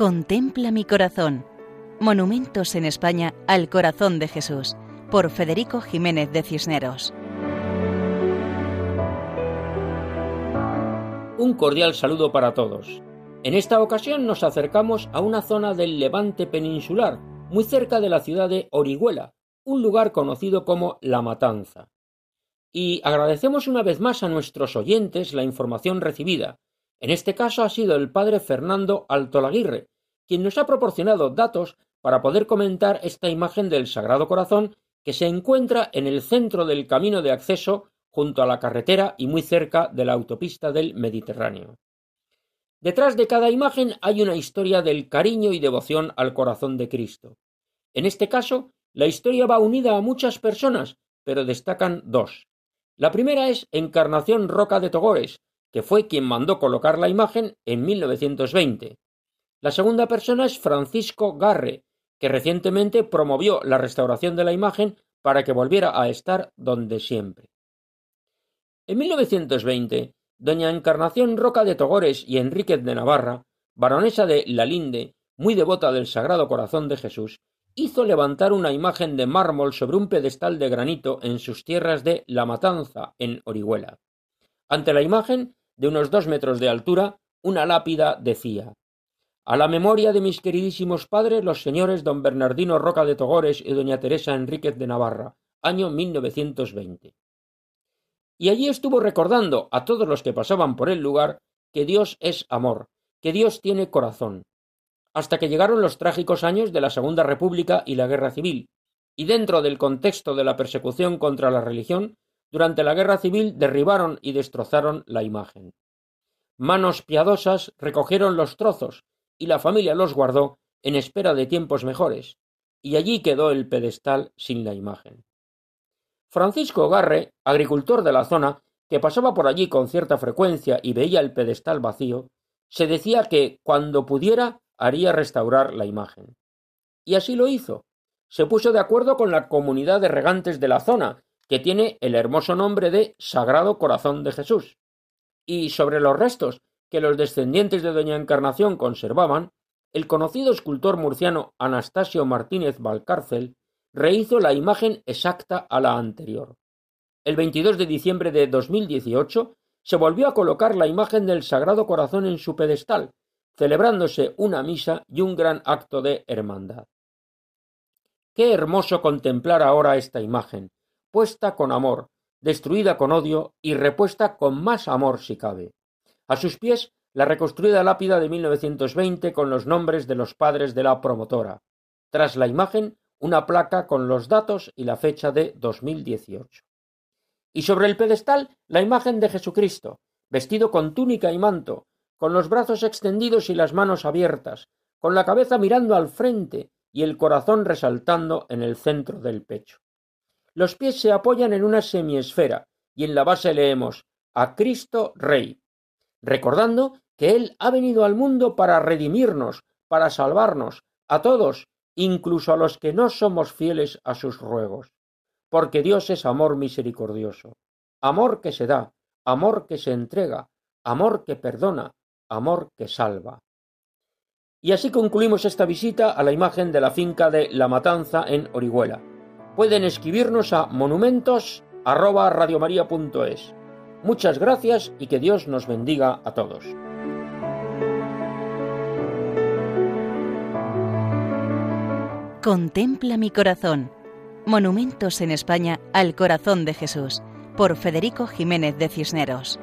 Contempla mi corazón. Monumentos en España al corazón de Jesús, por Federico Jiménez de Cisneros. Un cordial saludo para todos. En esta ocasión nos acercamos a una zona del levante peninsular, muy cerca de la ciudad de Orihuela, un lugar conocido como La Matanza. Y agradecemos una vez más a nuestros oyentes la información recibida, en este caso ha sido el padre Fernando Altolaguirre, quien nos ha proporcionado datos para poder comentar esta imagen del Sagrado Corazón que se encuentra en el centro del camino de acceso junto a la carretera y muy cerca de la autopista del Mediterráneo. Detrás de cada imagen hay una historia del cariño y devoción al corazón de Cristo. En este caso, la historia va unida a muchas personas, pero destacan dos. La primera es Encarnación Roca de Togores, que fue quien mandó colocar la imagen en 1920. La segunda persona es Francisco Garre, que recientemente promovió la restauración de la imagen para que volviera a estar donde siempre. En 1920, doña Encarnación Roca de Togores y Enríquez de Navarra, baronesa de La Linde, muy devota del Sagrado Corazón de Jesús, hizo levantar una imagen de mármol sobre un pedestal de granito en sus tierras de La Matanza, en Orihuela. Ante la imagen de unos dos metros de altura, una lápida decía A la memoria de mis queridísimos padres, los señores don Bernardino Roca de Togores y doña Teresa Enríquez de Navarra, año 1920. Y allí estuvo recordando a todos los que pasaban por el lugar que Dios es amor, que Dios tiene corazón, hasta que llegaron los trágicos años de la Segunda República y la Guerra Civil, y dentro del contexto de la persecución contra la religión, durante la guerra civil derribaron y destrozaron la imagen. Manos piadosas recogieron los trozos y la familia los guardó en espera de tiempos mejores, y allí quedó el pedestal sin la imagen. Francisco Garre, agricultor de la zona, que pasaba por allí con cierta frecuencia y veía el pedestal vacío, se decía que, cuando pudiera, haría restaurar la imagen. Y así lo hizo. Se puso de acuerdo con la comunidad de regantes de la zona, que tiene el hermoso nombre de Sagrado Corazón de Jesús. Y sobre los restos que los descendientes de Doña Encarnación conservaban, el conocido escultor murciano Anastasio Martínez Valcárcel rehizo la imagen exacta a la anterior. El 22 de diciembre de 2018 se volvió a colocar la imagen del Sagrado Corazón en su pedestal, celebrándose una misa y un gran acto de hermandad. Qué hermoso contemplar ahora esta imagen, puesta con amor, destruida con odio y repuesta con más amor si cabe. A sus pies la reconstruida lápida de 1920 con los nombres de los padres de la promotora. Tras la imagen, una placa con los datos y la fecha de 2018. Y sobre el pedestal, la imagen de Jesucristo, vestido con túnica y manto, con los brazos extendidos y las manos abiertas, con la cabeza mirando al frente y el corazón resaltando en el centro del pecho. Los pies se apoyan en una semiesfera y en la base leemos a Cristo Rey, recordando que Él ha venido al mundo para redimirnos, para salvarnos, a todos, incluso a los que no somos fieles a sus ruegos, porque Dios es amor misericordioso, amor que se da, amor que se entrega, amor que perdona, amor que salva. Y así concluimos esta visita a la imagen de la finca de La Matanza en Orihuela pueden escribirnos a monumentos@radiomaria.es. Muchas gracias y que Dios nos bendiga a todos. Contempla mi corazón. Monumentos en España al corazón de Jesús, por Federico Jiménez de Cisneros.